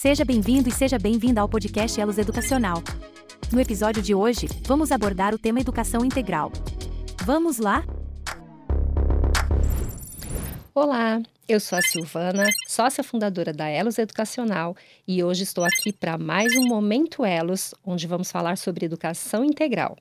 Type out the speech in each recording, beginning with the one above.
Seja bem-vindo e seja bem-vinda ao podcast Elos Educacional. No episódio de hoje, vamos abordar o tema educação integral. Vamos lá? Olá, eu sou a Silvana, sócia fundadora da Elos Educacional, e hoje estou aqui para mais um Momento Elos, onde vamos falar sobre educação integral.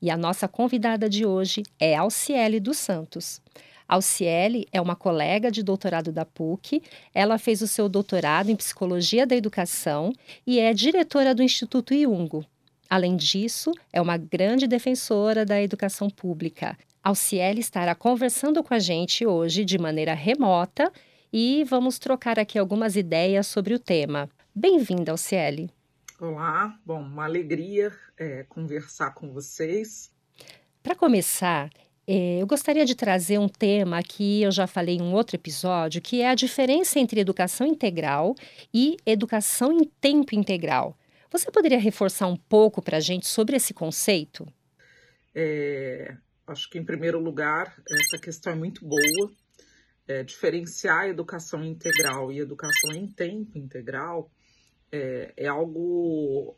E a nossa convidada de hoje é Alciele dos Santos. Alciele é uma colega de doutorado da PUC. Ela fez o seu doutorado em Psicologia da Educação e é diretora do Instituto Iungo. Além disso, é uma grande defensora da educação pública. Alciele estará conversando com a gente hoje de maneira remota e vamos trocar aqui algumas ideias sobre o tema. Bem-vinda, Alciele. Olá, bom, uma alegria é, conversar com vocês. Para começar, eu gostaria de trazer um tema que eu já falei em um outro episódio, que é a diferença entre educação integral e educação em tempo integral. Você poderia reforçar um pouco para a gente sobre esse conceito? É, acho que, em primeiro lugar, essa questão é muito boa. É, diferenciar a educação integral e educação em tempo integral é, é algo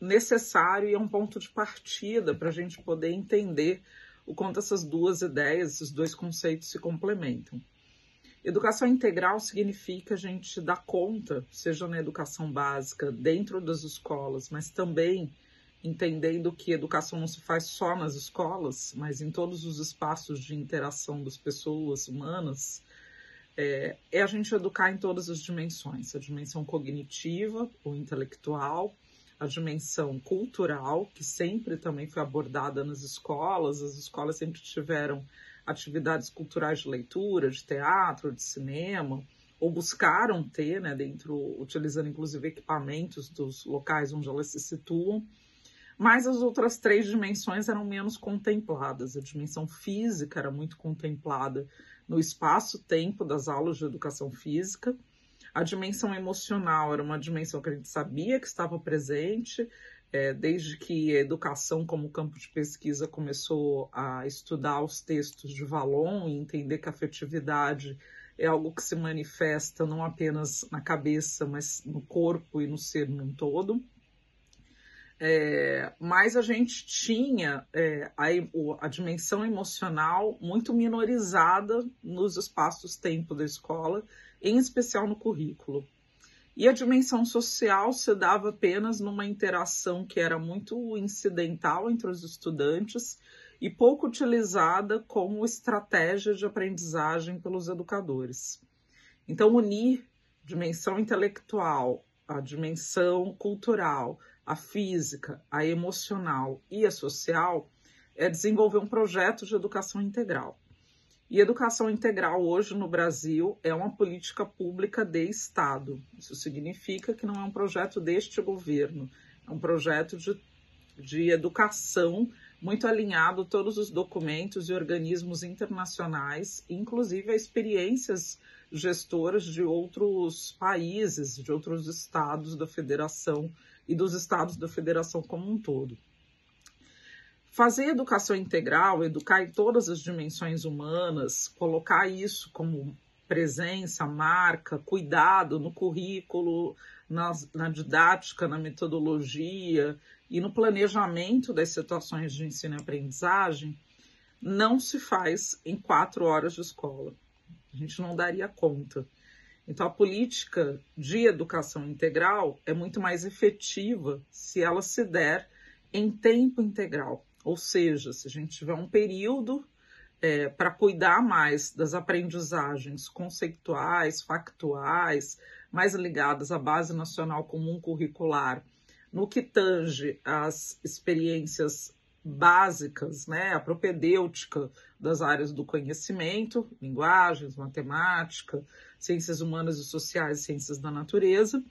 necessário e é um ponto de partida para a gente poder entender o quanto essas duas ideias, esses dois conceitos se complementam. Educação integral significa a gente dar conta, seja na educação básica, dentro das escolas, mas também entendendo que educação não se faz só nas escolas, mas em todos os espaços de interação das pessoas humanas, é, é a gente educar em todas as dimensões: a dimensão cognitiva, ou intelectual, a dimensão cultural, que sempre também foi abordada nas escolas, as escolas sempre tiveram atividades culturais de leitura, de teatro, de cinema, ou buscaram ter, né, dentro, utilizando inclusive equipamentos dos locais onde elas se situam, mas as outras três dimensões eram menos contempladas. A dimensão física era muito contemplada no espaço-tempo das aulas de educação física, a dimensão emocional era uma dimensão que a gente sabia que estava presente, é, desde que a educação como campo de pesquisa começou a estudar os textos de Valon e entender que a afetividade é algo que se manifesta não apenas na cabeça, mas no corpo e no ser num todo. É, mas a gente tinha é, a, a, dimensão emocional muito minorizada nos espaços-tempo da escola em especial no currículo. E a dimensão social se dava apenas numa interação que era muito incidental entre os estudantes e pouco utilizada como estratégia de aprendizagem pelos educadores. Então, unir dimensão intelectual, a dimensão cultural, a física, a emocional e a social é desenvolver um projeto de educação integral. E educação integral hoje no Brasil é uma política pública de Estado. Isso significa que não é um projeto deste governo, é um projeto de, de educação muito alinhado a todos os documentos e organismos internacionais, inclusive a experiências gestoras de outros países, de outros estados da federação e dos estados da federação como um todo. Fazer educação integral, educar em todas as dimensões humanas, colocar isso como presença, marca, cuidado no currículo, na, na didática, na metodologia e no planejamento das situações de ensino e aprendizagem, não se faz em quatro horas de escola. A gente não daria conta. Então, a política de educação integral é muito mais efetiva se ela se der em tempo integral. Ou seja, se a gente tiver um período é, para cuidar mais das aprendizagens conceituais, factuais, mais ligadas à Base Nacional Comum Curricular, no que tange às experiências básicas, né, a propedêutica das áreas do conhecimento, linguagens, matemática, ciências humanas e sociais, ciências da natureza.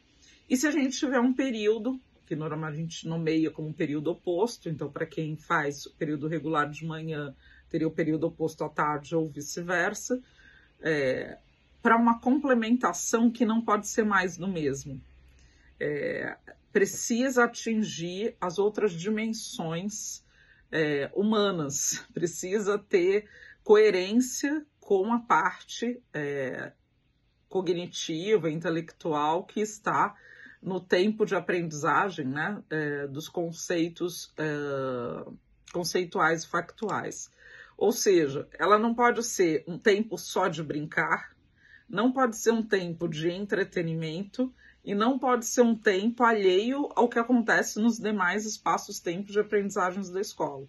E se a gente tiver um período que normalmente a gente nomeia como um período oposto, então para quem faz o período regular de manhã, teria o período oposto à tarde ou vice-versa, é, para uma complementação que não pode ser mais do mesmo. É, precisa atingir as outras dimensões é, humanas, precisa ter coerência com a parte é, cognitiva, intelectual que está no tempo de aprendizagem né, é, dos conceitos é, conceituais e factuais. Ou seja, ela não pode ser um tempo só de brincar, não pode ser um tempo de entretenimento e não pode ser um tempo alheio ao que acontece nos demais espaços-tempos de aprendizagens da escola.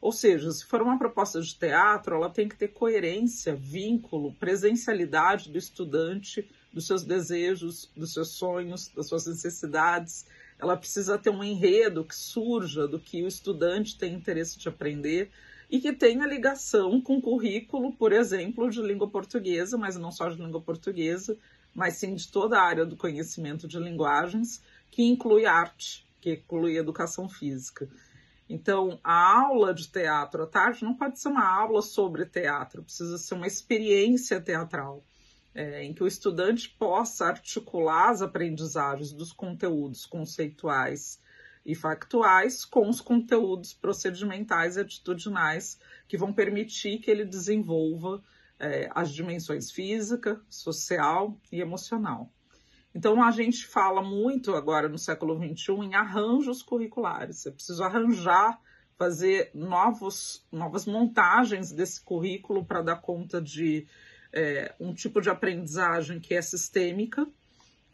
Ou seja, se for uma proposta de teatro, ela tem que ter coerência, vínculo, presencialidade do estudante, dos seus desejos, dos seus sonhos, das suas necessidades. Ela precisa ter um enredo que surja do que o estudante tem interesse de aprender e que tenha ligação com o currículo, por exemplo, de língua portuguesa, mas não só de língua portuguesa, mas sim de toda a área do conhecimento de linguagens, que inclui arte, que inclui educação física. Então, a aula de teatro à tarde não pode ser uma aula sobre teatro, precisa ser uma experiência teatral, é, em que o estudante possa articular as aprendizagens dos conteúdos conceituais e factuais com os conteúdos procedimentais e atitudinais que vão permitir que ele desenvolva é, as dimensões física, social e emocional. Então, a gente fala muito agora no século XXI em arranjos curriculares. É preciso arranjar, fazer novos, novas montagens desse currículo para dar conta de é, um tipo de aprendizagem que é sistêmica,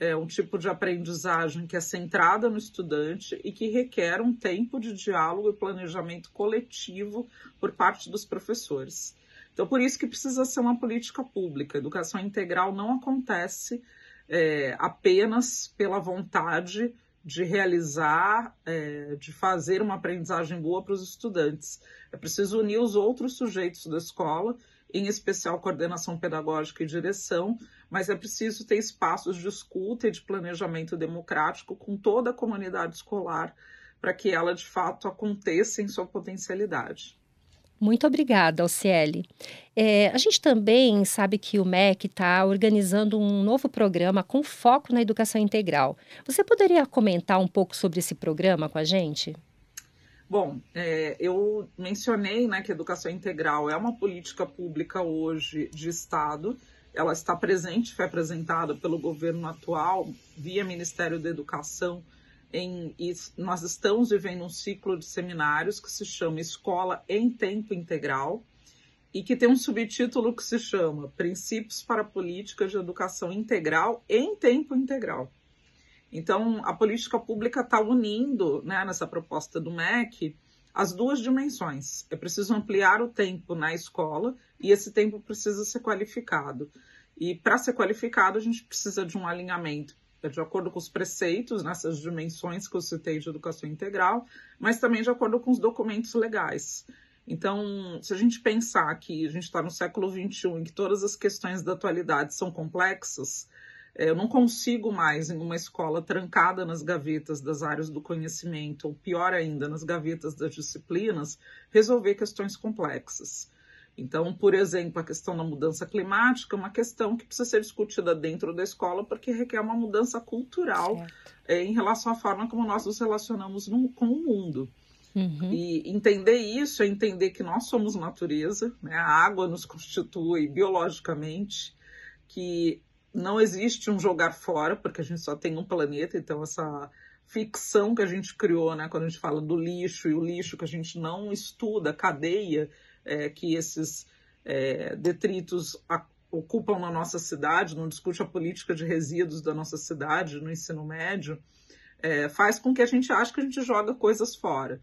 é um tipo de aprendizagem que é centrada no estudante e que requer um tempo de diálogo e planejamento coletivo por parte dos professores. Então, por isso que precisa ser uma política pública. Educação integral não acontece é, apenas pela vontade de realizar, é, de fazer uma aprendizagem boa para os estudantes. É preciso unir os outros sujeitos da escola, em especial coordenação pedagógica e direção, mas é preciso ter espaços de escuta e de planejamento democrático com toda a comunidade escolar para que ela de fato aconteça em sua potencialidade. Muito obrigada, Alciele. É, a gente também sabe que o MEC está organizando um novo programa com foco na educação integral. Você poderia comentar um pouco sobre esse programa com a gente? Bom, é, eu mencionei né, que a educação integral é uma política pública hoje de Estado. Ela está presente, foi apresentada pelo governo atual via Ministério da Educação em, nós estamos vivendo um ciclo de seminários que se chama Escola em Tempo Integral e que tem um subtítulo que se chama Princípios para Políticas de Educação Integral em Tempo Integral. Então, a política pública está unindo, né, nessa proposta do MEC, as duas dimensões. É preciso ampliar o tempo na escola e esse tempo precisa ser qualificado. E para ser qualificado, a gente precisa de um alinhamento de acordo com os preceitos nessas dimensões que eu citei de educação integral, mas também de acordo com os documentos legais. Então, se a gente pensar que a gente está no século XXI, em que todas as questões da atualidade são complexas, é, eu não consigo mais, em uma escola trancada nas gavetas das áreas do conhecimento, ou pior ainda, nas gavetas das disciplinas, resolver questões complexas. Então, por exemplo, a questão da mudança climática é uma questão que precisa ser discutida dentro da escola porque requer uma mudança cultural é, em relação à forma como nós nos relacionamos no, com o mundo. Uhum. E entender isso é entender que nós somos natureza, né? a água nos constitui biologicamente, que não existe um jogar fora, porque a gente só tem um planeta, então essa ficção que a gente criou, né, quando a gente fala do lixo e o lixo que a gente não estuda, cadeia é, que esses é, detritos a, ocupam na nossa cidade, não discute a política de resíduos da nossa cidade no ensino médio, é, faz com que a gente ache que a gente joga coisas fora.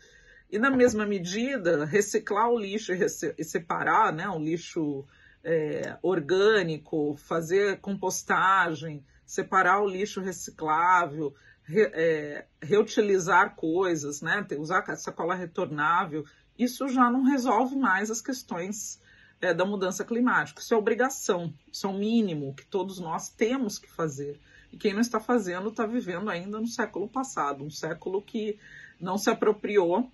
E na mesma medida, reciclar o lixo e, e separar né, o lixo é, orgânico, fazer compostagem, separar o lixo reciclável, re, é, reutilizar coisas, né, usar sacola retornável, isso já não resolve mais as questões é, da mudança climática. Isso é obrigação, isso é o mínimo que todos nós temos que fazer. E quem não está fazendo está vivendo ainda no século passado, um século que não se apropriou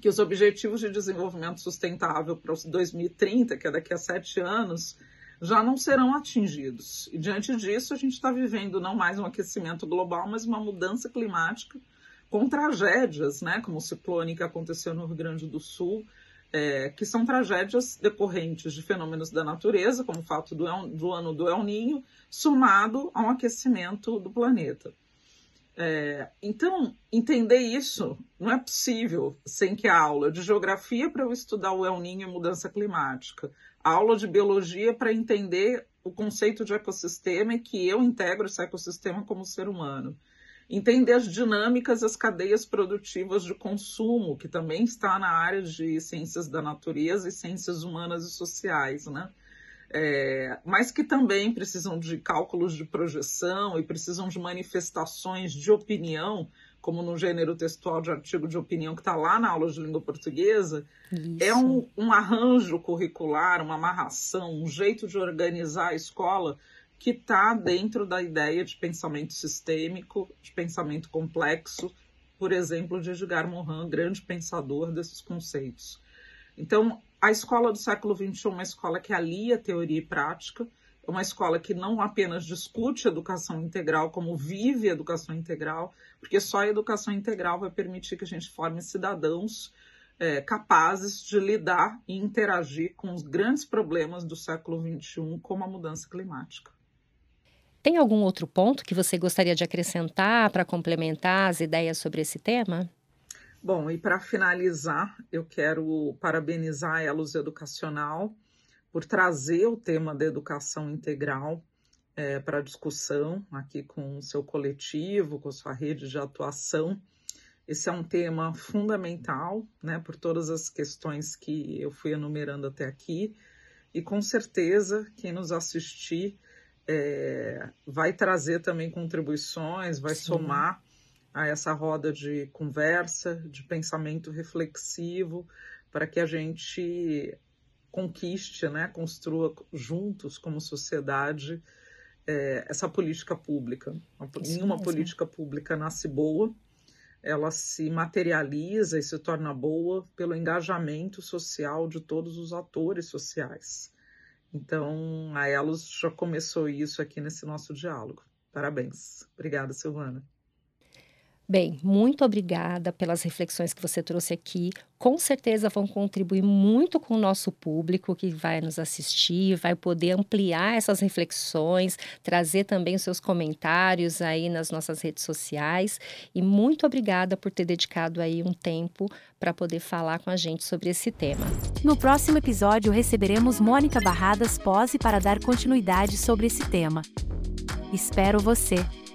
que os Objetivos de Desenvolvimento Sustentável para 2030, que é daqui a sete anos, já não serão atingidos. E diante disso, a gente está vivendo não mais um aquecimento global, mas uma mudança climática com tragédias, né, como o ciclone que aconteceu no Rio Grande do Sul, é, que são tragédias decorrentes de fenômenos da natureza, como o fato do, do ano do El Ninho, somado ao aquecimento do planeta. É, então, entender isso não é possível sem que a aula de geografia para eu estudar o El Ninho e mudança climática, a aula de biologia para entender o conceito de ecossistema e que eu integro esse ecossistema como ser humano. Entender as dinâmicas, as cadeias produtivas de consumo, que também está na área de ciências da natureza e ciências humanas e sociais, né? É, mas que também precisam de cálculos de projeção e precisam de manifestações de opinião, como no gênero textual de artigo de opinião que está lá na aula de língua portuguesa, Isso. é um, um arranjo curricular, uma amarração, um jeito de organizar a escola que está dentro da ideia de pensamento sistêmico, de pensamento complexo, por exemplo, de Edgar Morin, grande pensador desses conceitos. Então, a escola do século XXI é uma escola que alia teoria e prática, é uma escola que não apenas discute educação integral, como vive educação integral, porque só a educação integral vai permitir que a gente forme cidadãos é, capazes de lidar e interagir com os grandes problemas do século XXI, como a mudança climática. Tem algum outro ponto que você gostaria de acrescentar para complementar as ideias sobre esse tema? Bom, e para finalizar, eu quero parabenizar a Elos Educacional por trazer o tema da educação integral é, para discussão aqui com o seu coletivo, com sua rede de atuação. Esse é um tema fundamental, né, por todas as questões que eu fui enumerando até aqui, e com certeza quem nos assistir é, vai trazer também contribuições, vai Sim. somar a essa roda de conversa, de pensamento reflexivo, para que a gente conquiste, né, construa juntos como sociedade é, essa política pública. Nenhuma política pública nasce boa, ela se materializa e se torna boa pelo engajamento social de todos os atores sociais. Então, a Elos já começou isso aqui nesse nosso diálogo. Parabéns. Obrigada, Silvana. Bem, muito obrigada pelas reflexões que você trouxe aqui. Com certeza vão contribuir muito com o nosso público que vai nos assistir, vai poder ampliar essas reflexões, trazer também os seus comentários aí nas nossas redes sociais. E muito obrigada por ter dedicado aí um tempo para poder falar com a gente sobre esse tema. No próximo episódio receberemos Mônica Barradas Pose para dar continuidade sobre esse tema. Espero você!